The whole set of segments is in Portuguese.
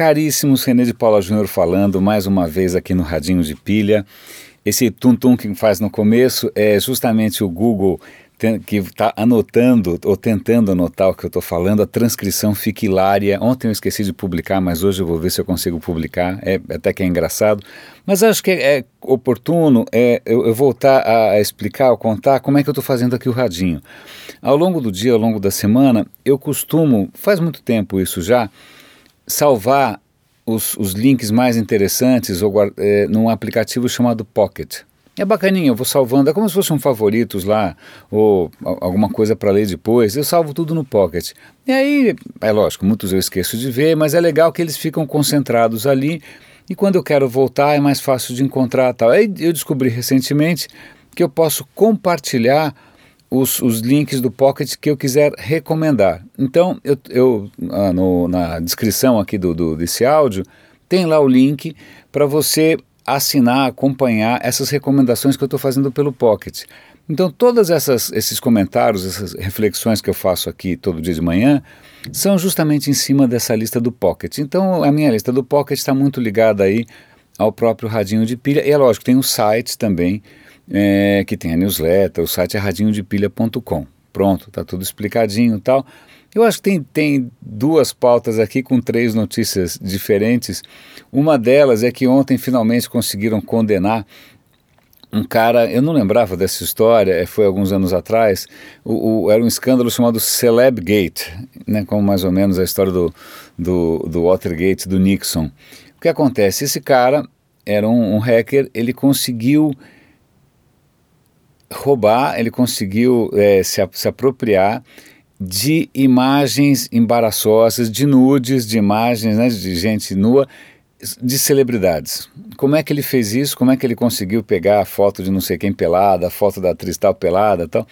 Caríssimos, René de Paula Júnior falando mais uma vez aqui no Radinho de Pilha. Esse tum-tum que faz no começo é justamente o Google que está anotando ou tentando anotar o que eu estou falando, a transcrição fica hilária. Ontem eu esqueci de publicar, mas hoje eu vou ver se eu consigo publicar. É até que é engraçado. Mas acho que é, é oportuno é, eu, eu, voltar a, a explicar, a contar como é que eu estou fazendo aqui o radinho. Ao longo do dia, ao longo da semana, eu costumo, faz muito tempo isso já, salvar os, os links mais interessantes ou, é, num aplicativo chamado Pocket. É bacaninha, eu vou salvando, é como se fosse um favoritos lá, ou alguma coisa para ler depois, eu salvo tudo no Pocket. E aí, é lógico, muitos eu esqueço de ver, mas é legal que eles ficam concentrados ali, e quando eu quero voltar é mais fácil de encontrar tal. Aí eu descobri recentemente que eu posso compartilhar os, os links do Pocket que eu quiser recomendar. Então, eu, eu ah, no, na descrição aqui do, do, desse áudio, tem lá o link para você assinar, acompanhar essas recomendações que eu estou fazendo pelo Pocket. Então, todos esses comentários, essas reflexões que eu faço aqui todo dia de manhã, são justamente em cima dessa lista do Pocket. Então, a minha lista do Pocket está muito ligada aí ao próprio radinho de pilha. E é lógico, tem o site também, é, que tem a newsletter, o site é radinhodepilha.com. Pronto, está tudo explicadinho e tal. Eu acho que tem, tem duas pautas aqui com três notícias diferentes. Uma delas é que ontem finalmente conseguiram condenar um cara, eu não lembrava dessa história, é, foi alguns anos atrás, o, o, era um escândalo chamado Celebgate, né, como mais ou menos a história do, do, do Watergate do Nixon. O que acontece? Esse cara era um, um hacker, ele conseguiu roubar, ele conseguiu é, se, se apropriar de imagens embaraçosas, de nudes, de imagens né, de gente nua, de celebridades. Como é que ele fez isso? Como é que ele conseguiu pegar a foto de não sei quem pelada, a foto da atriz tal pelada tal?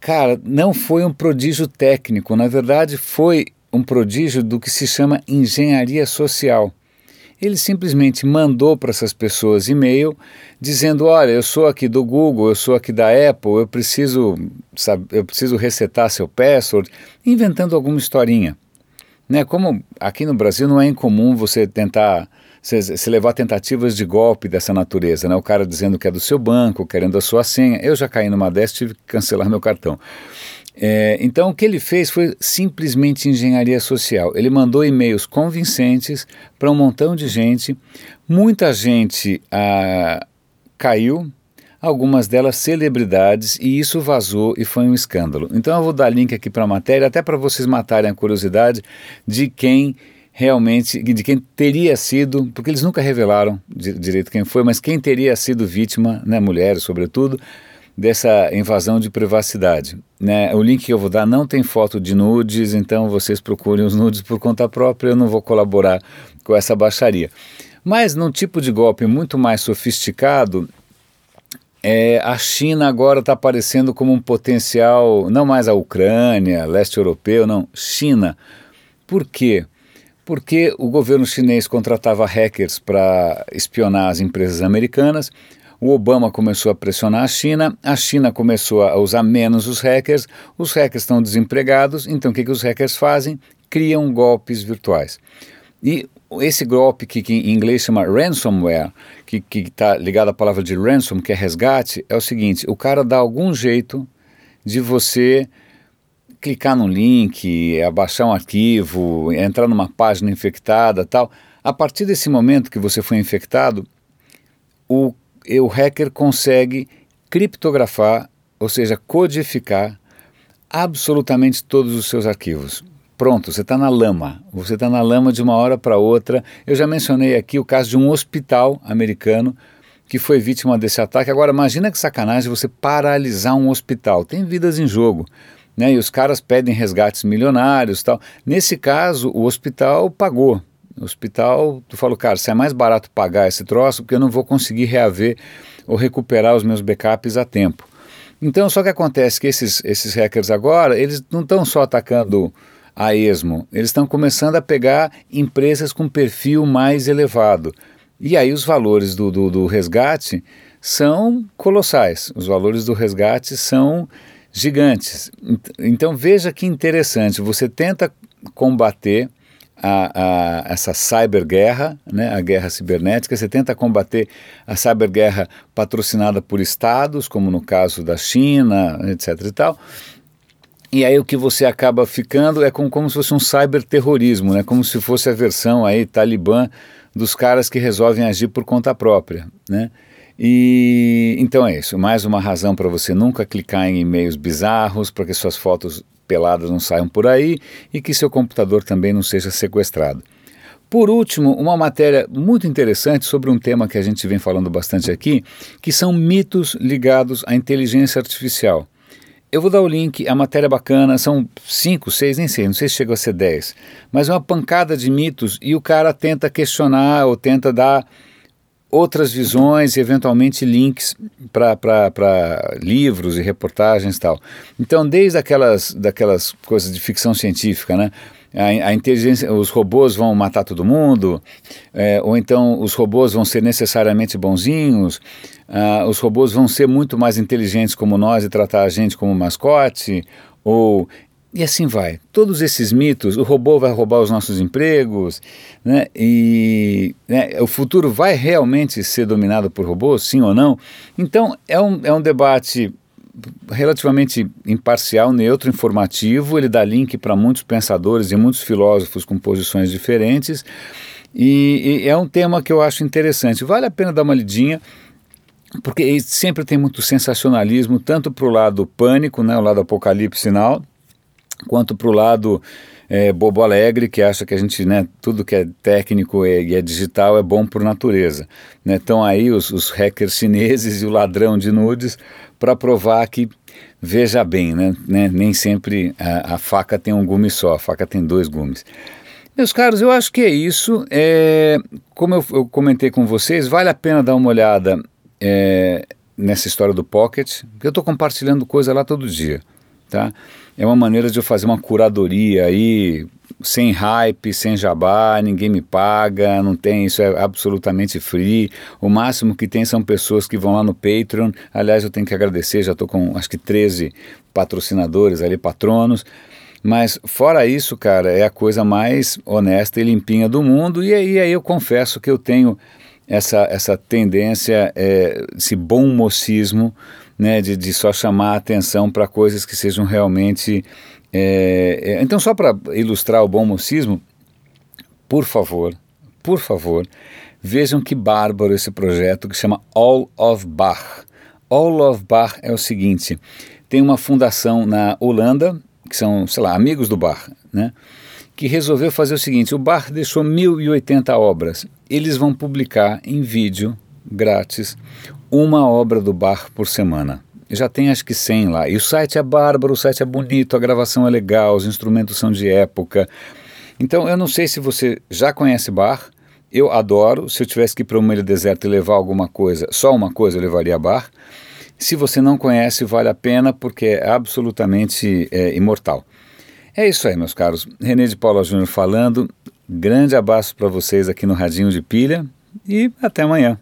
Cara, não foi um prodígio técnico, na verdade foi um prodígio do que se chama engenharia social. Ele simplesmente mandou para essas pessoas e-mail dizendo: Olha, eu sou aqui do Google, eu sou aqui da Apple, eu preciso, sabe, eu preciso resetar seu password, inventando alguma historinha. Né? Como aqui no Brasil não é incomum você tentar se levar tentativas de golpe dessa natureza, né? O cara dizendo que é do seu banco, querendo a sua senha. Eu já caí numa dessas, tive que cancelar meu cartão. É, então, o que ele fez foi simplesmente engenharia social. Ele mandou e-mails convincentes para um montão de gente. Muita gente ah, caiu, algumas delas celebridades, e isso vazou e foi um escândalo. Então, eu vou dar link aqui para a matéria, até para vocês matarem a curiosidade de quem realmente, de quem teria sido, porque eles nunca revelaram direito quem foi, mas quem teria sido vítima, né, mulheres sobretudo, dessa invasão de privacidade. Né? O link que eu vou dar não tem foto de nudes, então vocês procurem os nudes por conta própria, eu não vou colaborar com essa baixaria. Mas num tipo de golpe muito mais sofisticado, é, a China agora está aparecendo como um potencial, não mais a Ucrânia, leste europeu, não, China. Por quê? Porque o governo chinês contratava hackers para espionar as empresas americanas, o Obama começou a pressionar a China, a China começou a usar menos os hackers, os hackers estão desempregados, então o que, que os hackers fazem? Criam golpes virtuais. E esse golpe que, que, em inglês chama ransomware, que está ligado à palavra de ransom, que é resgate, é o seguinte: o cara dá algum jeito de você clicar num link, abaixar um arquivo, entrar numa página infectada tal. A partir desse momento que você foi infectado, o o hacker consegue criptografar, ou seja, codificar absolutamente todos os seus arquivos. Pronto, você está na lama. Você está na lama de uma hora para outra. Eu já mencionei aqui o caso de um hospital americano que foi vítima desse ataque. Agora, imagina que sacanagem você paralisar um hospital. Tem vidas em jogo. Né? E os caras pedem resgates milionários tal. Nesse caso, o hospital pagou. No hospital, tu fala, cara, se é mais barato pagar esse troço, porque eu não vou conseguir reaver ou recuperar os meus backups a tempo. Então, só que acontece que esses, esses hackers agora, eles não estão só atacando a esmo, eles estão começando a pegar empresas com perfil mais elevado. E aí os valores do, do, do resgate são colossais, os valores do resgate são gigantes. Então veja que interessante, você tenta combater a, a, essa cyberguerra, né, a guerra cibernética, você tenta combater a cyberguerra patrocinada por estados, como no caso da China, etc. e tal. E aí o que você acaba ficando é como, como se fosse um cyberterrorismo, né? como se fosse a versão aí talibã dos caras que resolvem agir por conta própria. Né? E então é isso, mais uma razão para você nunca clicar em e-mails bizarros, para que suas fotos peladas não saiam por aí e que seu computador também não seja sequestrado. Por último, uma matéria muito interessante sobre um tema que a gente vem falando bastante aqui, que são mitos ligados à inteligência artificial. Eu vou dar o link, a matéria é bacana, são cinco, seis, nem sei, não sei se chega a ser dez, mas é uma pancada de mitos e o cara tenta questionar ou tenta dar outras visões e eventualmente links para livros e reportagens e tal. Então, desde aquelas daquelas coisas de ficção científica, né? A, a inteligência, os robôs vão matar todo mundo, é, ou então os robôs vão ser necessariamente bonzinhos, uh, os robôs vão ser muito mais inteligentes como nós e tratar a gente como mascote, ou e assim vai. Todos esses mitos, o robô vai roubar os nossos empregos, né? E né, o futuro vai realmente ser dominado por robôs, sim ou não? Então é um, é um debate relativamente imparcial, neutro, informativo. Ele dá link para muitos pensadores e muitos filósofos com posições diferentes. E, e é um tema que eu acho interessante. Vale a pena dar uma lidinha porque sempre tem muito sensacionalismo, tanto para o lado pânico, né, o lado apocalipse sinal, quanto para o lado é, bobo alegre, que acha que a gente, né, tudo que é técnico e é, é digital é bom por natureza. Né? Então aí os, os hackers chineses e o ladrão de nudes para provar que, veja bem, né, né nem sempre a, a, faca tem um gume só, a faca tem dois gumes. Meus caros, eu acho que é isso. É, como eu, eu comentei com vocês, vale a pena dar uma olhada é, nessa história do Pocket, porque eu estou compartilhando coisa lá todo dia, tá? É uma maneira de eu fazer uma curadoria aí, sem hype, sem jabá, ninguém me paga, não tem, isso é absolutamente free. O máximo que tem são pessoas que vão lá no Patreon. Aliás, eu tenho que agradecer, já estou com acho que 13 patrocinadores ali, patronos. Mas fora isso, cara, é a coisa mais honesta e limpinha do mundo. E aí, aí eu confesso que eu tenho essa, essa tendência, é, esse bom mocismo né, de, de só chamar a atenção para coisas que sejam realmente. É, é, então, só para ilustrar o bom mocismo, por favor, por favor, vejam que bárbaro esse projeto que chama All of Bach. All of Bach é o seguinte: tem uma fundação na Holanda, que são, sei lá, amigos do Bach, né? que resolveu fazer o seguinte: o Bach deixou 1080 obras. Eles vão publicar em vídeo, grátis, uma obra do bar por semana. Já tem acho que 100 lá. E o site é bárbaro, o site é bonito, a gravação é legal, os instrumentos são de época. Então eu não sei se você já conhece bar. Eu adoro. Se eu tivesse que ir para uma ilha deserta e levar alguma coisa, só uma coisa eu levaria bar. Se você não conhece, vale a pena porque é absolutamente é, imortal. É isso aí, meus caros. René de Paula Júnior falando. Grande abraço para vocês aqui no Radinho de Pilha e até amanhã.